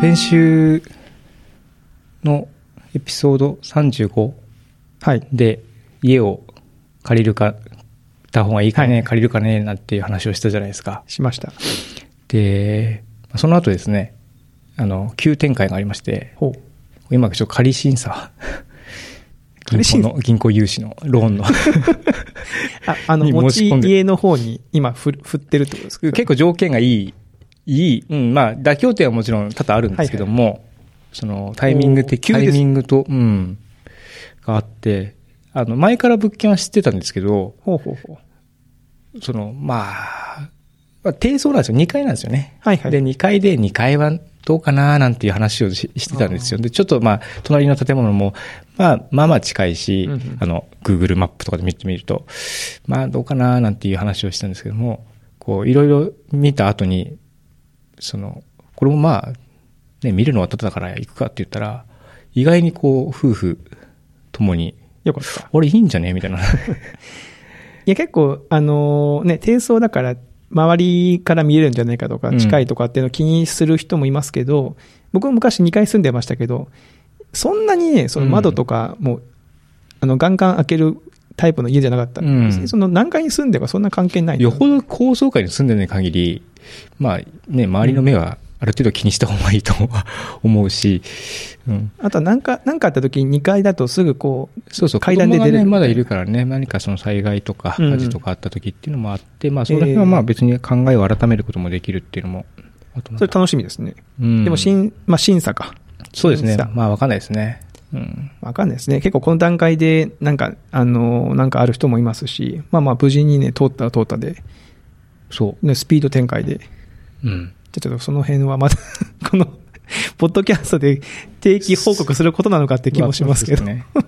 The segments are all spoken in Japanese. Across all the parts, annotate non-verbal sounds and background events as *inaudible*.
先週のエピソード35はい。で家を借りるか、た方がいいかね、はい借りるかね、なんていう話をしたじゃないですか。しました。で、その後ですね、あの、急展開がありまして。今ちょっと仮審査。*laughs* 銀行の、銀行融資の、ローンの。*laughs* あ、あの、に持ち家の方に今ふ、振ってるってことですか？結構条件がいい、いい、うん、まあ、妥協点はもちろん多々あるんですけども、その、タイミング的、タおー急ですイミングと、うん、があって、あの、前から物件は知ってたんですけど、ほうほうほう。その、まあ、まあ低層なんですよ。2階なんですよね。はいはい。で、2階で2階はどうかななんていう話をししてたんですよ。で、ちょっとまあ、隣の建物も、まあ、まあまあ近いし、うんうんあの、Google マップとかで見てみると、まあ、どうかななんていう話をしたんですけども、こう、いろいろ見た後に、その、これもまあ、ね、見るのはただから行くかって言ったら、意外にこう、夫婦ともに、よかった。俺いいんじゃね？みたいな。*laughs* いや、結構、あのーね、低層だから、周りから見えるんじゃないかとか、うん近いとかっていうのを気にする人もいますけど、僕も昔2階住んでましたけど、そんなにね、その窓とかも、あの、ガンガン開けるタイプの家じゃなかった。うんその何階に住んでるかそんな関係ない。よほど高層階に住んでない限り、まあね、周りの目はある程度気にした方がいいとは思うし、うん。あとは何か、何かあった時に2階だとすぐこう、そうそう、階段で出れるね、まだいるからね、何かその災害とかうん火事とかあった時っていうのもあって、まあその辺はまあ別に考えを改めることもできるっていうのも、それ楽しみですね。うんでも、審、まあ、審査か。そうですね。まあわかんないですね。うん。わかんないですね。結構この段階で、なんか、あの、なんかある人もいますし、まあまあ無事にね、通ったら通ったで、そね、スピード展開で、じゃう。うん。あちょっとその辺はまた、*laughs* この、ポッドキャストで定期報告することなのかって気もしますけど。ね。い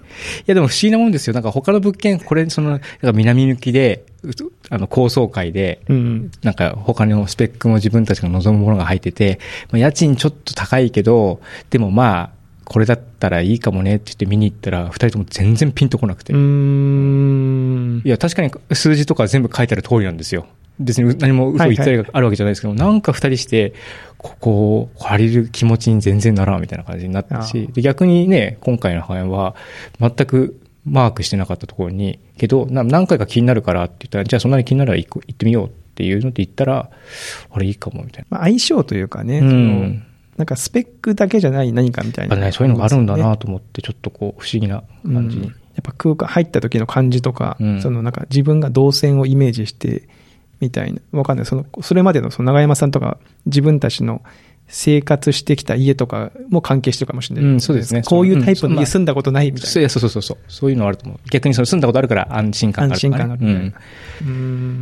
やでも不思議なもんですよ。なんか他の物件、これ、その、南向きで、うあの、高層階で、うん。なんか他のスペックも自分たちが望むものが入ってて、まあ、家賃ちょっと高いけど、でもまあ、これだったらいいかもねって言って見に行ったら、二人とも全然ピンとこなくて。うーんい。や、確かに数字とか全部書いてある通りなんですよ。別に何も嘘言ったりがあるわけじゃないですけど、なんか二人して、ここを借りる気持ちに全然ならんみたいな感じになったし、で逆にね、今回の範囲は全くマークしてなかったところに、けど、な何回か気になるからって言ったら、じゃあそんなに気になるら行く行ってみようっていうので言ったら、あれいいかもみたいまあ相性というかね、な。うん。なんかスペックだけじゃない何かみたいな、ね、そういうのがあるんだねなと思って、ちょっとこう、不思議な感じに。うんやっぱ空間入った時の感じとか、うんそのなんか自分が動線をイメージして、みたいな。わかんない。その、それまでのその長山さんとか、自分たちの生活してきた家とかも関係してるかもしれない。うんそうですねこういうタイプのうん家住んだことないみたいな。そういやそうそうそうそう。そういうのあると思う。逆にその住んだことあるから安心感があ安るね、心感がある。うん。う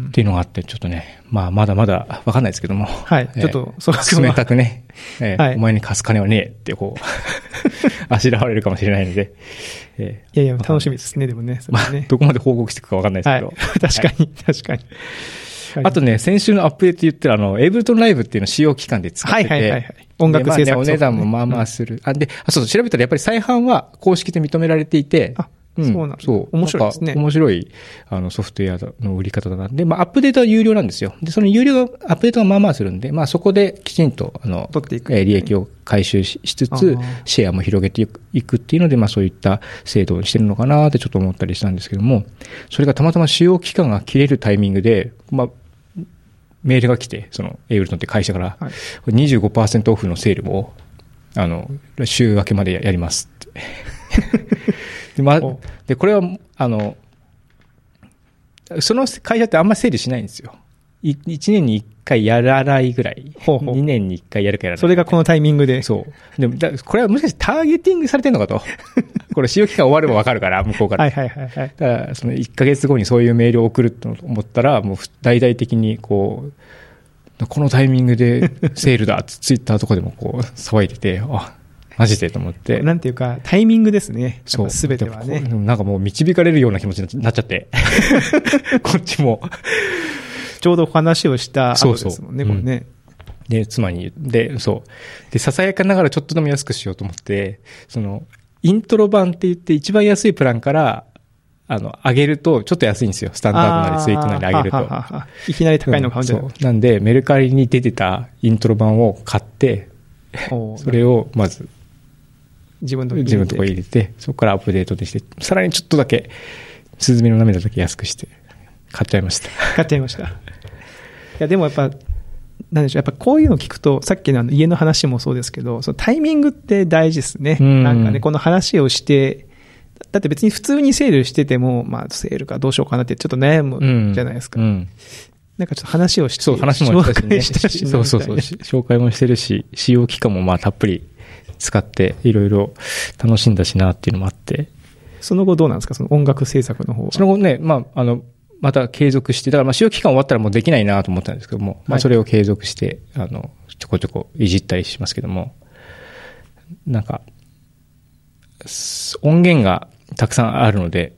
んっていうのがあって、ちょっとね、まあ、まだまだわかんないですけども。はいえーちょっとそこは冷たくね、えーはいお前に貸す金はねえって、こう、*laughs* あしらわれるかもしれないので、えーいやいや、楽しみですね、でもね。それまあはね、どこまで報告していくかわかんないですはいけど。。確かに、確かに。あとね、先週のアップデート言ってるあの、エイブルトンライブっていうのを使用期間で使ってて、はいはいはいはい。音楽制作でまあね。お値段もまあまあする。あ、で、あ、そうそう、調べたらやっぱり再販は公式で認められていて、あそうなんだそう。面白いですね面白い、あの、ソフトウェアの売り方だな。で、まあ、アップデートは有料なんですよ。で、その有料が、アップデートがまあまあするんで、まあ、そこできちんと、あの、取っていくえー利益を回収ししつつシェアも広げていくいくっていうので、まあ、そういった制度をしてるのかなってちょっと思ったりしたんですけども、それがたまたま使用期間が切れるタイミングで、まあ、メールが来て、その、エイブルトンって会社から、はい25%オフのセールを、あの、週明けまでやりますって。で、まで、これは、あの、その会社ってあんまセールしないんですよ。い1年に1回やらないぐらい。ほうほう2年に1回やるかやらない。それがこのタイミングで？そう。でも、だこれはもしかしてターゲティングされてんのかと。*laughs* これ使用期間終わればわかるから、向こうから。はいはいはいはい。だから、その1ヶ月後にそういうメールを送ると思ったら、もう大々的にこう、このタイミングでセールだってツイッターとかでもこう騒いでて、あ、マジでと思って。なんていうか、タイミングですね。そう。すべてはねなんかもう導かれるような気持ちになっちゃって。*laughs* こっちも。ちょうど話をした後ですもんね、そうそうこれね。で、妻に、で、そう。で、ささやかながらちょっとでも安くしようと思って、その、イントロ版って言って一番安いプランから、あの、上げるとちょっと安いんですよ。スタンダードなりスイートなり上げると。ははははいきなり高いの買うんじゃないそうなんで、メルカリに出てたイントロ版を買って、それをまず自分の自分のところに入れて、そこからアップデートでして、さらにちょっとだけ、スズメの涙だけ安くして、買っちゃいました。買っちゃいました。いや、でもやっぱ、なんでしょう、やっぱこういうの聞くと、さっきのあの家の話もそうですけど、そのタイミングって大事ですね。うんなんかね、この話をして、だって別に普通にセールしてても、まあ、セールかどうしようかなってちょっと悩むじゃないですか。うん。なんかちょっと話をして、そう、話もしたしね。紹介したしなそうそうそう。紹介もしてるし、使用期間もまあたっぷり使って、いろいろ楽しんだしなっていうのもあって。なその後どうなんですか、その音楽制作の方は。その後ね、まあ、あの、また継続して、だからまあ使用期間終わったらもうできないなと思ったんですけども、まはいあそれを継続して、あの、ちょこちょこいじったりしますけども、なんか、す音源がたくさんあるので、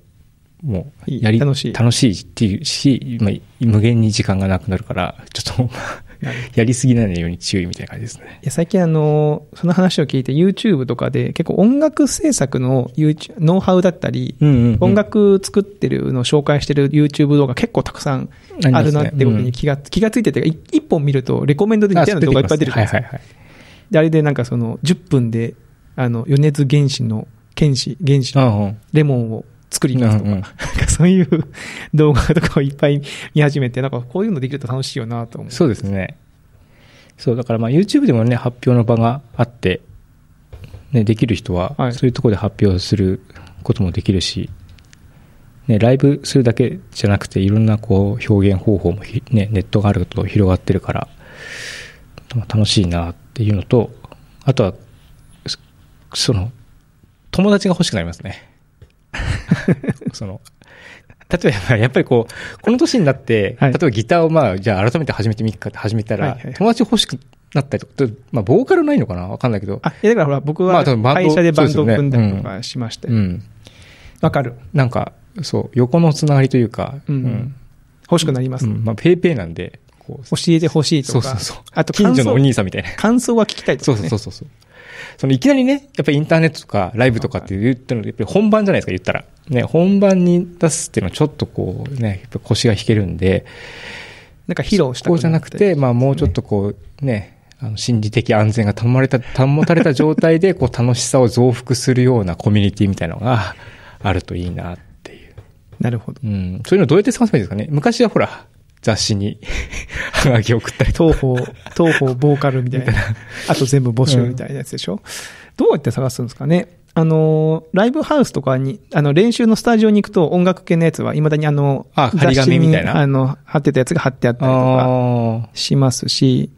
もう、やり、楽しい楽しいっていうし、まあ、無限に時間がなくなるから、ちょっと、*laughs* やりすぎないように注意みたいな感じですね。いや最近あの、その話を聞いて YouTube とかで結構音楽制作の YouTube ノウハウだったり、うんうんうん。音楽作ってるのを紹介してる YouTube 動画結構たくさんあるなってことに気が、気がついてて、い一本見るとレコメンドで似たような動画いっぱい出てくるんですよ。はいはいはい。で、あれでなんかその10分で、あの、米津玄師の、剣士、玄師のうんうん。レモンを作りますとか、うんうんそういう動画とかをいっぱい見始めて、なんかこういうのできると楽しいよなと思う。そうですね。そう、だからまあ YouTube でもね、発表の場があって、ね、できる人はは、いそういうところで発表することもできるし、ね、ライブするだけじゃなくて、いろんなこう表現方法もひ、ね、ネットがあると広がってるから、まあ楽しいなっていうのと、あとは、そその、友達が欲しくなりますね。*laughs* その、例えば、やっぱりこう、この年になって、はい例えばギターをまあ、じゃあ改めて始めてみっかって始めたら、はいはいはい友達欲しくなったりとか、まあ、ボーカルないのかな？わかんないけど、あ、いやだからほら、僕は会社でバンドを組んだりとかしまして。わ、うん。かる。なんか、そう、横のつながりというか、うん欲しくなります。うんまあ、ペイペイなんで、教えてほしいとか。そうそうそう。あと近所のお兄さんみたいな。感想は聞きたいとそか、ね。うそうそうそう。そのいきなりね、やっぱりインターネットとかライブとかって言ってるので、やっぱり本番じゃないですか、言ったら。ね、本番に出すっていうのはちょっとこうね、やっぱ腰が引けるんで、なんか披露したこうじゃなくて、まあもうちょっとこうね、あの心理的安全が保たれた、保たれた状態で、こう楽しさを増幅するようなコミュニティみたいなのがあるといいなっていう。なるほど。うん。そういうのどうやって探せばいいですかね昔はほら、雑誌に *laughs* ハガキ送ったり。東方、東方ボーカルみたいな。あと全部募集みたいなやつでしょ？どうやって探すんですかね？あの、ライブハウスとかに、あの、練習のスタジオに行くと音楽系のやつは、未だにあの、あ張り紙みたいなあの、貼ってたやつが貼ってあったりとかあしますし、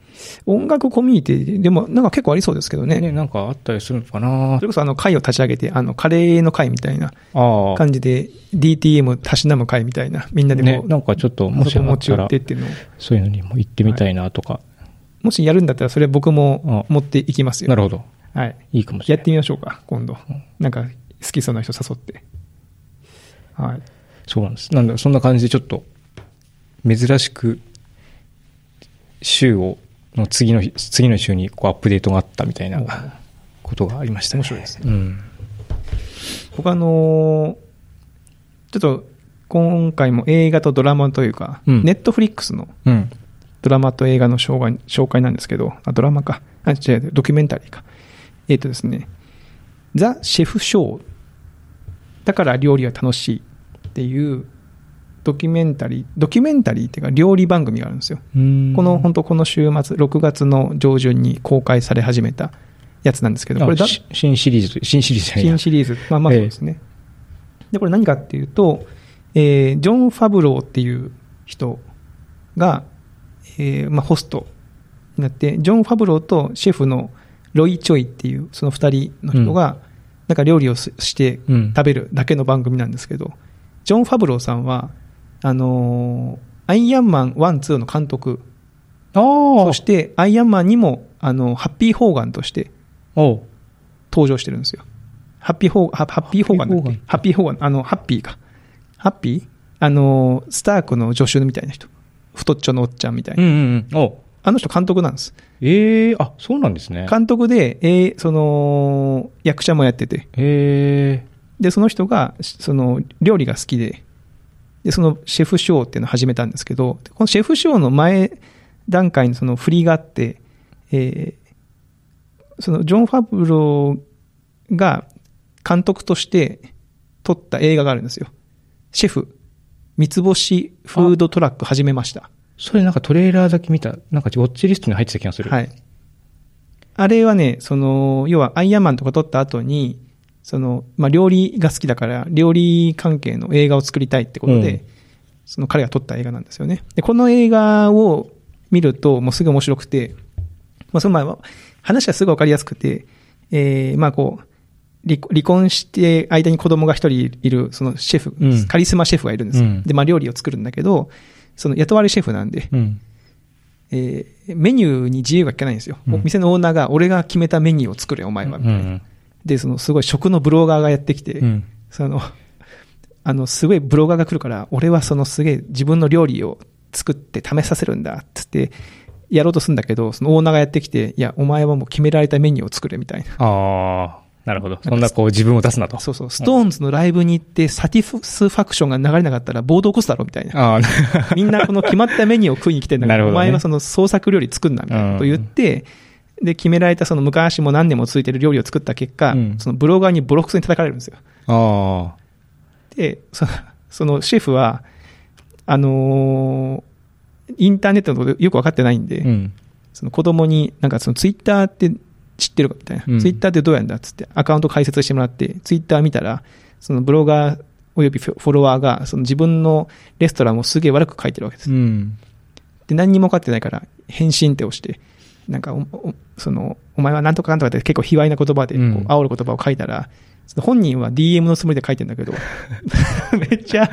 音楽コミュニティでもなんか結構ありそうですけどあ。ね。ね、なんかあったりするのかなそれこそあの会を立ち上げて、あの、カレーの会みたいな。感じで DTM たしなむ会みたいな、みんなでねこ、う、なんかちょっと、もし持ち寄ってっていうのを。そういうのにも行ってみたいなとか。もしやるんだったらそれ僕も持っていきますよ。なるほど。はい。いいかもしれない。やってみましょうか、今度。なんか、好きそうな人誘って。はい。そうなんです。なんだ、そんな感じでちょっと、珍しく、週を、の次の日、次の週にこうアップデートがあったみたいなことがありましたね。面白いですねうん。僕あのーちょっと、今回も映画とドラマというか、うんネットフリックスのうん。ドラマと映画の紹介紹介なんですけど、あ、ドラマか。あ、違う、ドキュメンタリーか。えっ、とですね、ザ・シェフ・ショー。だから料理は楽しいっていうドキュメンタリー、ドキュメンタリーっていうか料理番組があるんですよ。この、本当この週末、6月の上旬に公開され始めたやつなんですけど、これだ、新シリーズ、新シリーズ新シリーズ、まあまあええそうですね。で、これ何かっていうと、えージョン・ファブローっていう人が、えーまあ、ホストになって、ジョン・ファブローとシェフのロイ・チョイっていう、その二人の人が、なんか料理をすしてうん。食べるだけの番組なんですけど、ジョン・ファブローさんは、あのーアイアンマン1、2の監督、ああ。そしてアイアンマンにも、あの、ハッピー・ホーガンとして登場してるんですよ。ハッピーホー、ハハッピーホーガンだっけ？ハッピーホーガン、あの、ハッピーか。ハッピー？あの、スタークの助手みたいな人。太っちょのおっちゃんみたいな。うんうんうん。あの人監督なんです。ええあ、そうなんですね。監督で、えーその、役者もやってて。ええで、その人が、その、料理が好きで、で、そのシェフショーっていうのを始めたんですけど、このシェフショーの前段階にその振りがあって、えーそのジョン・ファブローが監督として撮った映画があるんですよ。シェフ、三つ星フードトラック始めました。それなんかトレーラーだけ見た、なんかウォッチリストに入ってた気がする。はい。あれはね、その、要はアイアンマンとか撮った後に、その、まあ、料理が好きだから、料理関係の映画を作りたいってことで、うんその彼が撮った映画なんですよね。で、この映画を見ると、もうすぐ面白くて、まあ、その前は、話がすぐわかりやすくて、えー、まあこう、離離婚して間に子供が一人いる、そのシェフ、うんカリスマシェフがいるんですよ。うんで、まあ料理を作るんだけど、その雇われシェフなんで、うん。えーメニューに自由が利かないんですよ。うん店のオーナーが、俺が決めたメニューを作れ、お前は。みたいなで、そのすごい食のブロガーがやってきて、うん。その、あの、すごいブロガーが来るから、俺はそのすげえ自分の料理を作って試させるんだ、つって、やろうとするんだけど、そのオーナーがやってきて、いや、お前はもう決められたメニューを作れ、みたいな。ああ、なるほど。そんなこう自分を出すなと。そうそう、ストーンズのライブに行って、サティスファクションが流れなかったら暴動起こすだろ、みたいな。ああ、みんなこの決まったメニューを食いに来てんだから、*laughs* なるほどねお前はその創作料理作んな、みたいなことを言って、で、決められたその昔も何年も続いてる料理を作った結果、うんそのブロガーにボロクソに叩かれるんですよ。あで、その、そのシェフは、あのーインターネットのことよくわかってないんで、あ。うん。その子供に、なんかそのツイッターって知ってるかみたいな、うんツイッターってどうやんだっつってアカウント開設してもらって、ツイッター見たら、そのブロガーおよびフォフォロワーが、その自分のレストランをすげえ悪く書いてるわけです。うん。で、何にも分かってないから、返信って押して、なんかお、おその、お前はなんとかなんとかって結構卑猥な言葉で、煽る言葉を書いたら、その本人は DM のつもりで書いてんだけど、*laughs* めっちゃ、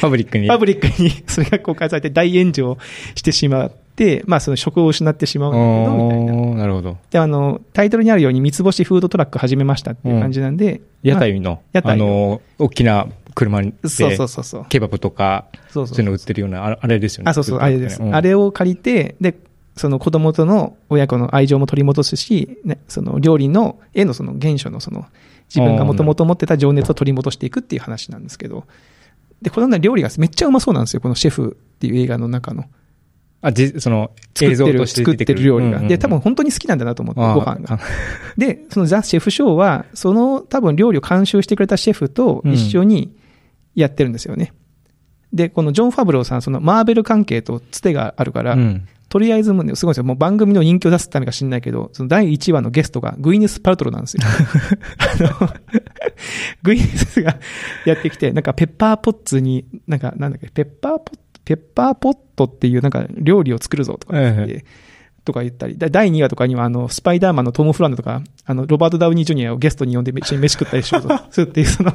パブリックに。パブリックにそれが公開されて大炎上してしまって、まあその職を失ってしまうんだけど、みたいな。なるほど。で、あの、タイトルにあるように三つ星フードトラック始めましたっていう感じなんで、屋台の、屋台の大きな車にまあそうそうそうそう。ケバブとか、そういうの売ってるような、ああれですよね。あ、そうそう、あれです。うんあれを借りて、で、その子供との親子の愛情も取り戻すし、ね、その料理の、絵のその原初のその、自分がもともと持ってた情熱を取り戻していくっていう話なんですけど、で、このね料理がめっちゃうまそうなんですよ、このシェフっていう映画の中の。あ、じ、その、映像作ってる、作ってる料理が。うんうんで、多分本当に好きなんだなと思って、ご飯が。で、そのザ・シェフショーは、その多分料理を監修してくれたシェフと一緒にやってるんですよね。で、このジョン・ファブローさん、そのマーベル関係とつてがあるから、うん。とりあえずもうね、すごいですよ。もう番組の人気を出すためか知んないけど、その第1話のゲストがグイネス・パルトロなんですよ。あの、グイネスがやってきて、なんかペッパーポッツに、なんかなんだっけ、ペッパーポッペッパーポットっていうなんか料理を作るぞとか言って、とか言ったり、だ第2話とかにはあの、スパイダーマンのトム・フランドとか、あの、ロバート・ダウニー・ジュニアをゲストに呼んで一緒に飯食ったりしようと *laughs* するっていう、その、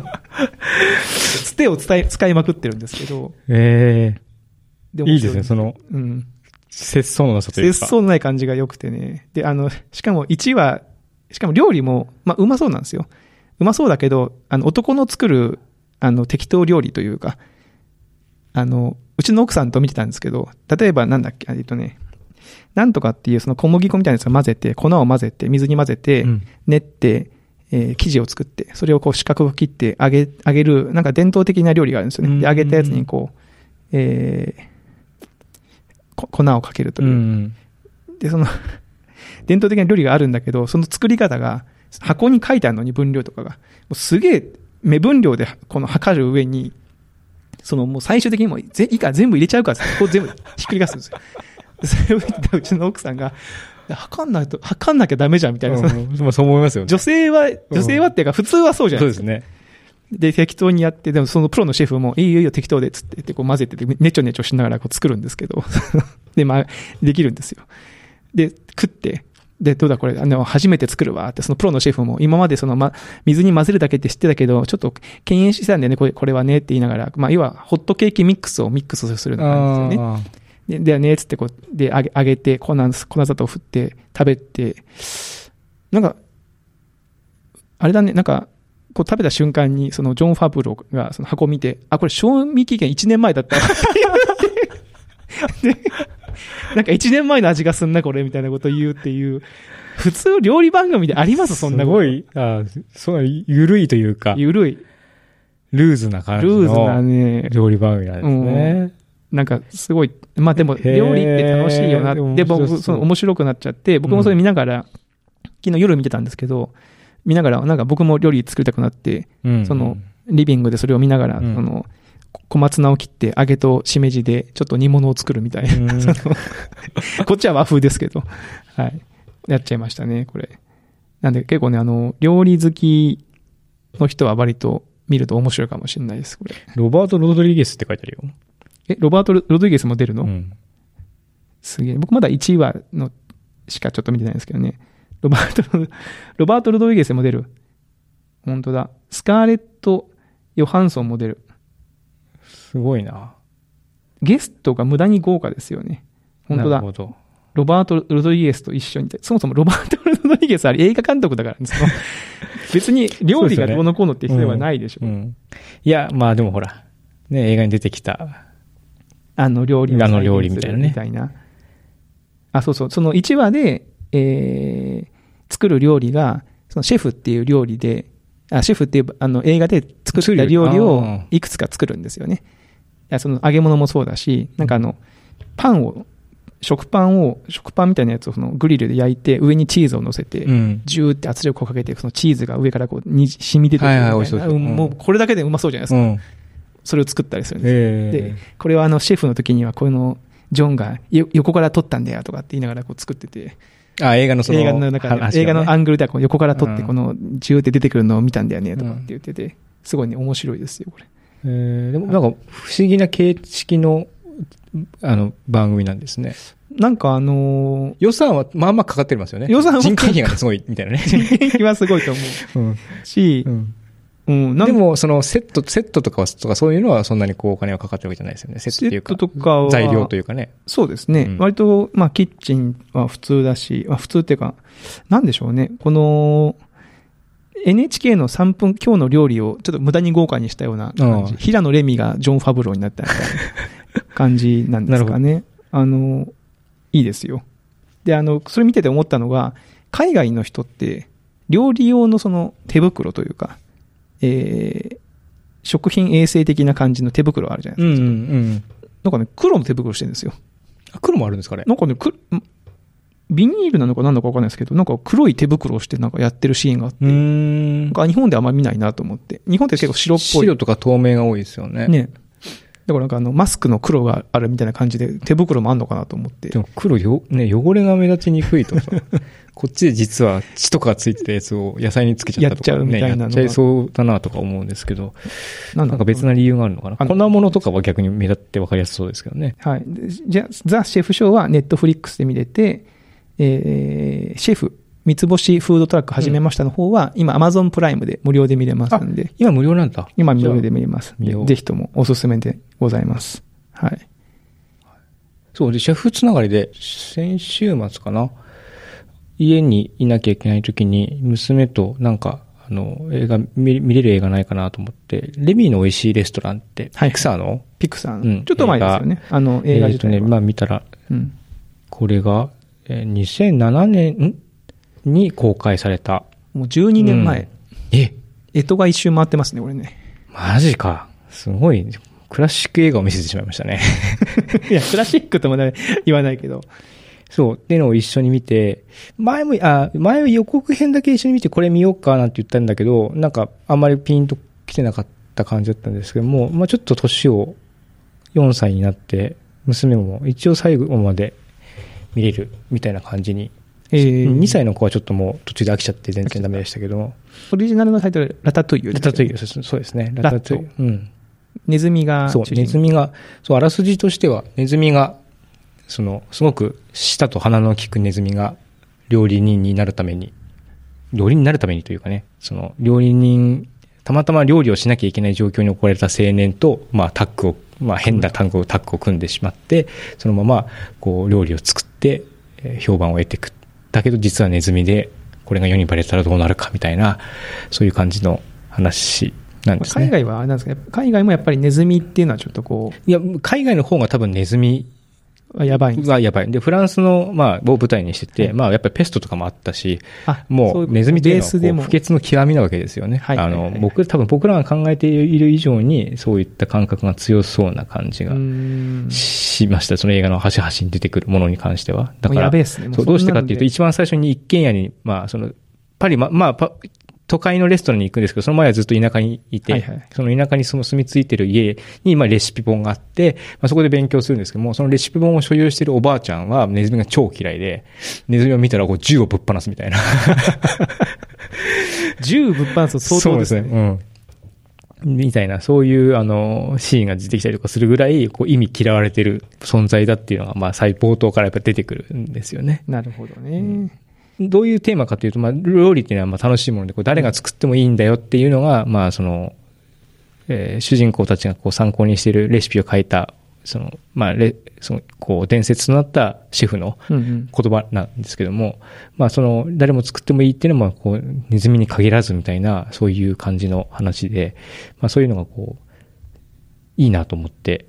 つてを伝え、使いまくってるんですけど、ええでいいですね、その、うん。節操のなさというか。節操のない感じが良くてね。で、あの、しかも1話、しかも料理も、まあ、うまそうなんですよ。うまそうだけど、あの、男の作る、あの、適当料理というか、あの、うちの奥さんと見てたんですけど、例えばなんだっけ、えっとね、なんとかっていうその小麦粉みたいなやつを混ぜて、粉を混ぜて、水に混ぜて、うん練って、えー生地を作って、それをこう四角く切って揚げ、揚げる、なんか伝統的な料理があるんですよね。で、揚げたやつにこう、えーこ粉をかけるというう。ん。で、その、*laughs* 伝統的な料理があるんだけど、その作り方が、箱に書いてあるのに分量とかが、もうすげえ目分量でこの測る上に、そのもう最終的にもうぜいいから全部入れちゃうからこう全部ひっくり返すんですよ。で *laughs* それを見てたうちの奥さんが、測んないと、測んなきゃダメじゃんみたいな。うんまあそう思いますよね。女性は、女性はっていうか普通はそうじゃないですか。そうですね。で、適当にやって、でもそのプロのシェフも、いいよいいよ適当で、つって、で、こう混ぜてて、ねちょねちょしながらこう作るんですけど、*laughs* で、まあ、できるんですよ。で、食って、で、どうだこれ、あの、初めて作るわって、そのプロのシェフも、今までその、ま、水に混ぜるだけって知ってたけど、ちょっと敬遠してたんだよね、これ、これはねって言いながら、まあ、要は、ホットケーキミックスをミックスするような感じですよね。あで、だよね、つってこう、で、揚げ、揚げて、粉、粉砂糖振って、食べて、なんか、あれだね、なんか、こう食べた瞬間に、そのジョン・ファブローがその箱を見て、あ、これ賞味期限1年前だったで、なんか1年前の味がすんな、これ、みたいなことを言うっていう、普通料理番組であります、そんなこと。すごい、あそう、ゆるいというか、ゆるい。ルーズな感じルーズなのね、料理番組なんですね。なんかすごい、まあでも料理って楽しいよな。でもで、僕、その面白くなっちゃって、僕もそれ見ながら、昨日夜見てたんですけど、見ながら、なんか僕も料理作りたくなって、うんその、リビングでそれを見ながら、うんその、小松菜を切って揚げとしめじでちょっと煮物を作るみたいな。*laughs* こっちは和風ですけど、はい。やっちゃいましたね、これ。なんで結構ね、あの、料理好きの人は割と見ると面白いかもしれないです、これ。ロバート・ロドリゲスって書いてあるよ。え、ロバート・ロドリゲスも出るの、うん。すげえ。僕まだ1話のしかちょっと見てないんですけどね。ロバート、ロバート・ロドリゲスも出る。本当だ。スカーレット・ヨハンソンも出る。すごいな。ゲストが無駄に豪華ですよね。本当だ。ロバート・ロドリゲスと一緒に。そもそもロバート・ロドリゲスは映画監督だからね、*laughs* 別に料理がどうのこうのって必要はないでしょ。うん。いや、まあでもほら、ね、映画に出てきた。あの料理をあの料理みたいなねみたいな。あ、そうそう。その1話で、えー、作る料理が、そのシェフっていう料理で、あ、シェフっていうあの映画で作った料理をいくつか作るんですよね。いや、その揚げ物もそうだし、なんかあの、パンを、食パンを、食パンみたいなやつをそのグリルで焼いて、上にチーズを乗せて、うん。ジューって圧力をかけて、そのチーズが上からこう、に染み出てくるみたいな。はいはい美味しそうですうんもうこれだけでうまそうじゃないですか。うん。それを作ったりするんですよえで、これはあの、シェフの時には、この、ジョンがよ横から撮ったんだよとかって言いながらこう作ってて、あ、映画のその、映画の中ね映画のアングルでは横から撮って、うんこの、ジューって出てくるのを見たんだよねとかって言ってて、すごいね、面白いですよ、これ。えーでもなんか不思議な形式の、あの、番組なんですね。なんかあの予算はまあまあかかってますよね。予算は人件費がねすごいみたいなね。ー、人気はすごいと思う *laughs* んうしう、んうん、でも、そのセット、セットとかはとかそういうのはそんなにこうお金はかかってるわけじゃないですよね。セットっていうか。セットとかは材料というかね。そうですね。うん割と、まあ、キッチンは普通だし、まあ、普通っていうか、なんでしょうね。この、NHK の3分、今日の料理をちょっと無駄に豪華にしたような感じ。平野レミがジョン・ファブローになったみたいな感じなんですかね。あの、いいですよ。で、あの、それ見てて思ったのが、海外の人って、料理用のその手袋というか、えー、食品衛生的な感じの手袋あるじゃないですか。んうん。なんかね、黒の手袋してるんですよ。あ黒もあるんですかね。なんかね、くんビニールなのか何だか分かんないですけど、なんか黒い手袋をしてなんかやってるシーンがあって、うなんん。か日本であんまり見ないなと思って。日本って結構白っぽい。白とか透明が多いですよね。ね。だからなんかあの、マスクの黒があるみたいな感じで手袋もあんのかなと思ってで。も黒よ、ね、汚れが目立ちにくいとさ、*laughs* こっちで実は血とかついてたやつを野菜につけちゃったとか、やっちゃうみたいなのがね、やっちゃいそうだなとか思うんですけど、なんか別な理由があるのかな。粉物とかは逆に目立って分かりやすそうですけどね。はい。でじゃあ、ザ・シェフショーはネットフリックスで見れて、えー、シェフ、三つ星フードトラック始めましたの方は、今 Amazon プライムで無料で見れますんで、今無料なんだ。今無料で見れます。見ようぜひともおすすめでございます。はい。そうで、シェフつながりで、先週末かな。家にいなきゃいけない時に、娘となんか、あの、映画、見見れる映画ないかなと思って、レミーの美味しいレストランって、はいピクサーの？ピクさん。うんちょっと前ですよね。あの、映画自体は。えーとね、まあ見たら、うん。これが、えー2007年ん？に公開された。もう12年前。え、干支が一周回ってますね、これね。マジか。すごい、クラシック映画を見せてしまいましたね。*laughs* いや、クラシックとまで言わないけど。そう。っていうのを一緒に見て、前も、あ、前は予告編だけ一緒に見てこれ見ようかなんて言ったんだけど、なんかあんまりピンと来てなかった感じだったんですけども、まあちょっと年を4歳になって、娘も一応最後まで見れるみたいな感じに。えー、2歳の子はちょっともう途中で飽きちゃって全然ダメでしたけども。オリジナルのタイトル、ラタトゥイユ。ラタトゥイユ、そうそうですね。ラタトゥイユ。うん。ネズミがそう、ネズミが、そう、あらすじとしては、ネズミが、その、すごく舌と鼻の利くネズミが料理人になるために、料理人になるためにというかね、その、料理人、たまたま料理をしなきゃいけない状況に置かれた青年と、まあ、タッグを、まあ、変な単語をタッグを組んでしまって、そのまま、こう、料理を作って、えー評判を得ていく。だけど、実はネズミで、これが世にバレたらどうなるかみたいな、そういう感じの話なんですね。海外はあれなんですか海外もやっぱりネズミっていうのはちょっとこいや、海外の方が多分ネズミはやばいはやばい。で、フランスの、まあ、を舞台にしてて、はい。まあ、やっぱりペストとかもあったし、あもそうネズミっていうのはベースでも。こう不潔の極みなわけですよね。はい。あの、僕、多分僕らが考えている以上に、そういった感覚が強そうな感じがしました。その映画の端々に出てくるものに関しては。だから、ね。そう、どうしてかっていうと、一番最初に一軒家に、まあ、その、パリ、ま、まあ、パ都会のレストランに行くんですけど、その前はずっと田舎にいて、はいはいその田舎にその住み着いてる家に、まあ、レシピ本があって、まあ、そこで勉強するんですけども、そのレシピ本を所有しているおばあちゃんはネズミが超嫌いで、ネズミを見たらこう銃をぶっ放すみたいな。*laughs* 銃ぶっ放すと相当ですね。そううん。みたいな、そういう、あの、シーンが出てきたりとかするぐらい、こう、意味嫌われてる存在だっていうのが、まあ、最冒頭からやっぱ出てくるんですよね。なるほどね。どういうテーマかというと、まあ、料理っていうのはまあ楽しいもので、こう誰が作ってもいいんだよっていうのが、まあ、その、えー主人公たちがこう参考にしているレシピを書いた、その、まあ、レ、その、こう、伝説となったシェフのうんうん。言葉なんですけども、まあ、その、誰も作ってもいいっていうのは、こう、ネズミに限らずみたいな、そういう感じの話で、まあ、そういうのがこう、いいなと思って、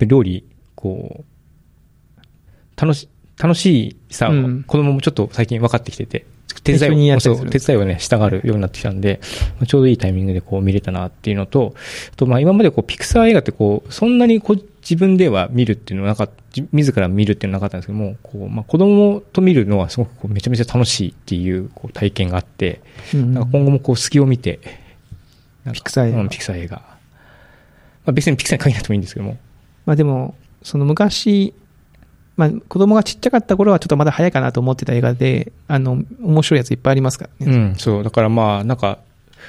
料理、こう、楽し、楽しいさ、うん子供もちょっと最近分かってきてて、手伝いを、手伝いをね、したがるようになってきたんで、まあちょうどいいタイミングでこう見れたなっていうのと、あとまあ今までこうピクサー映画ってこう、そんなにこう自分では見るっていうのはなかった、じ自ら見るっていうのはなかったんですけども、こう、まあ子供と見るのはすごくこうめちゃめちゃ楽しいっていうこう体験があって、うんうんなんか今後もこう隙を見て、ピクサー映画うんピクサー映画。まあ別にピクサーに限らなくてもいいんですけども。まあでも、その昔、まあ子供がちっちゃかった頃はちょっとまだ早いかなと思ってた映画で、あの、面白いやついっぱいありますからね。うん、そう。だからまあ、なんか、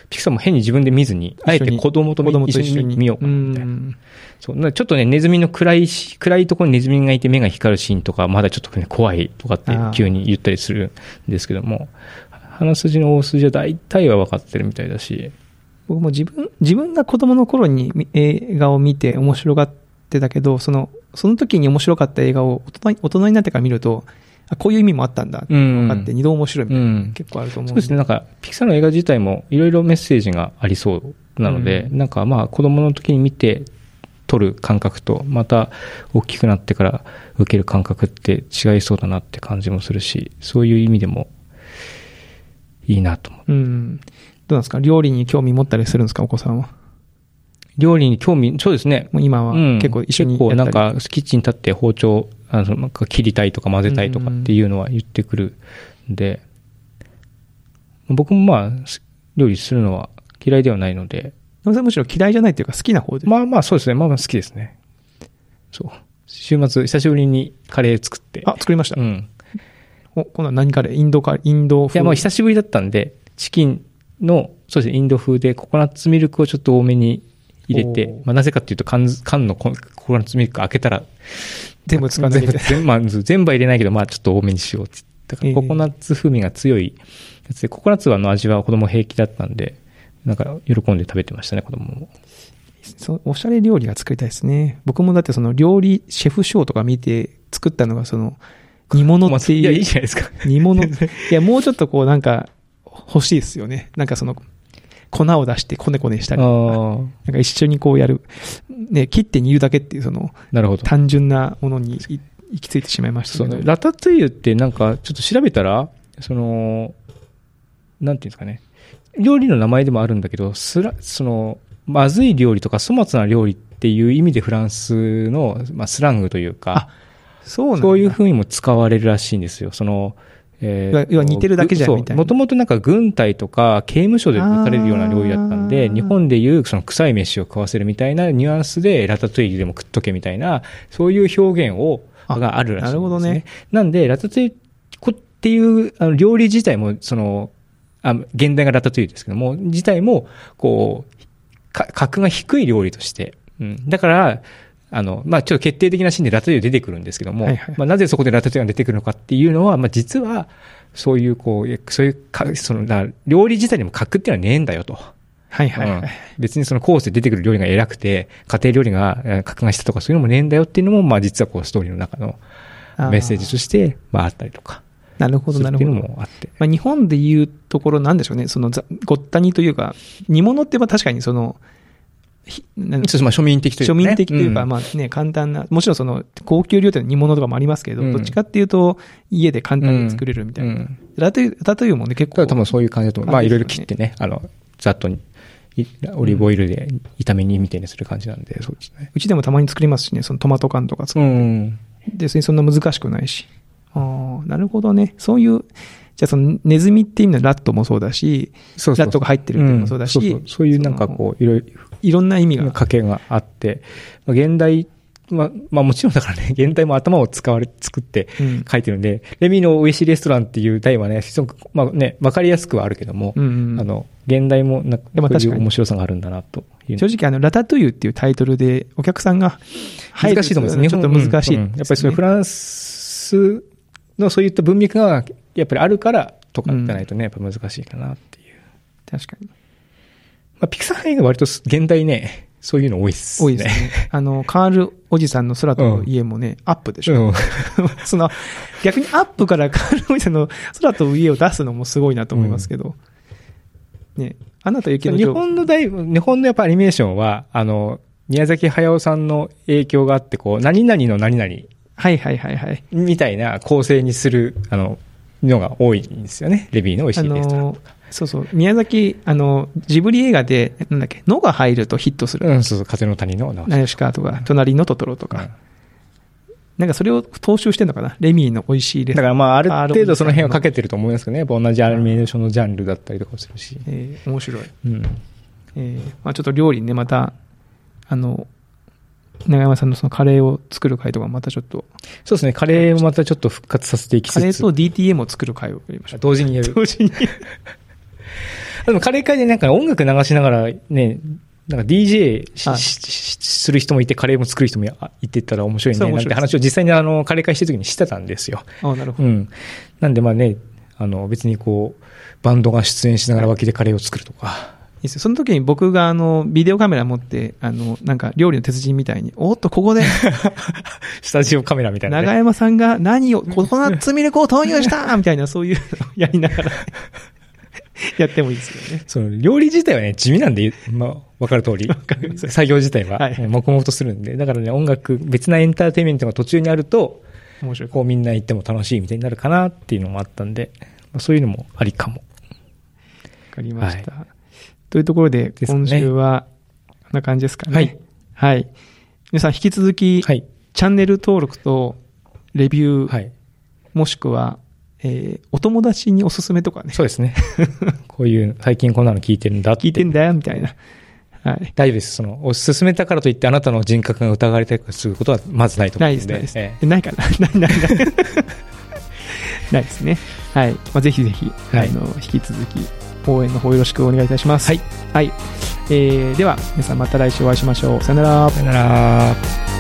ピクサーも変に自分で見ずに、あえて子供と一緒に見ようかなみたいな。んそう。なちょっとね、ネズミの暗いし、暗いところにネズミがいて目が光るシーンとか、まだちょっとね、怖いとかって急に言ったりするんですけども、鼻筋の大筋は大体は分かってるみたいだし、僕も自分、自分が子供の頃にみ映画を見て面白がってたけど、その、その時に面白かった映画を大人に大人になってから見ると、あこういう意味もあったんだって分かって二度面白いみたいな、うん。結構あると思うそうですね、なんか、ピクサーの映画自体もいろいろメッセージがありそうなので、うん。なんかまあ、子供の時に見て撮る感覚と、また大きくなってから受ける感覚って違いそうだなって感じもするし、そういう意味でもいいなと思う。うん。どうなんですか？料理に興味持ったりするんですか？お子さんは。料理に興味、そうですね。もう今はうん結構一緒に結構なんか、キッチンに立って包丁、あの、なんか切りたいとか混ぜたいとかっていうのは言ってくるんで、僕もまあ、料理するのは嫌いではないので、むしろ嫌いじゃないっていうか好きな方で。まあまあそうですね。まあまあ好きですね。そう。週末、久しぶりにカレー作って。あ、作りました。うん。お、今度は何カレー？インドカレーインド風？いや、もう久しぶりだったんで、チキンの、そうですね、インド風でココナッツミルクをちょっと多めに入れてまあなぜかっていうと缶、缶のコココナッツミルク開けたら、全部使わない。全部、まあ全部は入れないけど、まあちょっと多めにしようって。だからええココナッツ風味が強いやつで、ココナッツはの味は子供平気だったんで、なんか喜んで食べてましたね、子供も。そうおしゃれ料理が作りたいですね。僕もだってその料理、シェフショーとか見て作ったのがその煮物っていや、いいういじゃないですか。煮物。いや、もうちょっとこうなんか欲しいですよね。なんかその粉を出してこねこねしたりとか。なんか一緒にこうやる。ね、切って煮るだけっていうそのなるほど。単純なものにい行き着いてしまいましたけど。そうね。ラタトゥイユってなんか、ちょっと調べたら、その、なんていうんですかね。料理の名前でもあるんだけど、すら、その、まずい料理とか粗末な料理っていう意味でフランスの、まあ、スラングというか、そうそういう風にも使われるらしいんですよ。その、え要は要は似てるだけじゃんみたいなもともとなんか軍隊とか刑務所で出されるような料理だったんで、日本でいうその臭い飯を食わせるみたいなニュアンスでラタトゥイユでも食っとけみたいな、そういう表現を、あがあるらしいんです、ね。なるほどね。なんで、ラタトゥイユこっていうあの料理自体も、その、あ現代がラタトゥイユですけども、自体も、こう、か格が低い料理として。うん。だから、あの、まあ、ちょっと決定的なシーンでラタトゥイユ出てくるんですけども、はいはいまあ、なぜそこでラタトゥイユが出てくるのかっていうのは、まあ、実は、そういう、こう、えそういうか、その、だ料理自体にも格っていうのはねえんだよと。はいはいはい。うん別にそのコースで出てくる料理が偉くて、家庭料理がえー格がしたとかそういうのもねえんだよっていうのも、まあ実はこうストーリーの中のメッセージとして、まああったりとか。なるほど、なるほど。もあって。まあ、日本でいうところなんでしょうね。そのざごったにというか、煮物ってまあ確かにその、そうまあ庶民的というか、庶ね。民的というか、んまあね、簡単な、もちろんその、高級料亭の煮物とかもありますけど、うんどっちかっていうと、家で簡単に作れるみたいな。うんラタトラタトゥイユもね、結構。多分そういう感じだと思う。まあいろいろ切ってね、あの、ざっとオリーブオイルで炒め煮みたいにする感じなんで、そうですね。うちでもたまに作りますしね、そのトマト缶とか作る。ん。別にそんな難しくないし。ああ、なるほどね。そういう、じゃあそのネズミって意味のラットもそうだし、そうそうラットが入ってるっていうのもそうだしんそうそうそういうなんかこう、いろいろ、いろんな意味が。家系があって、まあ、現代は、まあもちろんだからね、*laughs* 現代も頭を使われ、作ってうん書いてるんで、レミの美味しいレストランっていう題はね、非常にまあね、わかりやすくはあるけども、うんうんあの、現代もなんか、でも確かにそういう面白さがあるんだな、という。正直あの、ラタトゥイユっていうタイトルでお客さんが難しいと思うんですちょっと難しい、うんうんやっぱりそういうフランスのそういった文脈がやっぱりあるからとかじゃないとね、やっぱ難しいかなっていう。確かに。まあ、ピクサー映画割と現代ね、そういうの多いっすね。多いですね。あの、カールおじさんの空と家もね、アップでしょ。うん。*laughs* その、逆にアップからカールおじさんの空と家を出すのもすごいなと思いますけど。ね、アナと雪の日本の大、日本のやっぱアニメーションは、あの、宮崎駿さんの影響があって、こう、何々の何々はいはいはいはい。みたいな構成にする、あの、のが多いんですよね。レビーの美味あしいレストランの。、そうそう、宮崎、あの、ジブリ映画で、なんだっけ、のが入るとヒットする。うん、そうそう、風の谷のナヨシカとか、隣のトトロとか。なんかそれを踏襲してんのかな？レミーの美味しいレスだからまあ、あるあ程度その辺はかけてると思いますけどね。やっぱ同じアニメーションのジャンルだったりとかもするし。えー面白い。うん。えーまあちょっと料理ね、また、あの、長山さんのそのカレーを作る回とかまたちょっと、そうですね。カレーをまたちょっと復活させていきつつ。カレーと DTM を作る回をやりましょう。同時にやる。同時に。でもカレー会でなんか音楽流しながらね、なんか DJ する人もいて、カレーも作る人もあいてたら面白いね。なんて話を実際にあの、カレー会してる時にしてたんですよ。あなるほど。うん。なんでまあね、あの、別にこう、バンドが出演しながら脇でカレーを作るとか。その時に僕があの、ビデオカメラ持って、あの、なんか料理の鉄人みたいに、おっと、ここで、*laughs* スタジオカメラみたいな、ね。長山さんが何を、ココナッツミルクを投入したみたいな、そういうのをやりながら、*laughs* やってもいいですよね。その料理自体はね、地味なんで、まあ、わかる通り。作業自体は、はい黙々とするんで。だからね、音楽、別なエンターテインメントが途中にあると、面白い。こうみんな行っても楽しいみたいになるかなっていうのもあったんで、まあ、そういうのもありかも。わかりました。というところで、ですね今週は、こんな感じですかね。はい。はい。皆さん引き続き、はい。チャンネル登録と、レビュー、はい。もしくは、えーお友達におすすめとかね、そうですね。*laughs* こういう、最近こんなの聞いてるんだ。聞いてんだよ、みたいな。はい。大丈夫です。その、おすすめたからといってあなたの人格が疑われたりすることはまずないと思ないです、うんで。ないです。ええないかな？ないないない。*laughs* ないですね。はい。まあ、ぜひぜひ、はいあの、引き続き、応援の方よろしくお願いいたします。はい。はい。えー、では、皆さんまた来週お会いしましょう。さよならえ。さよなら。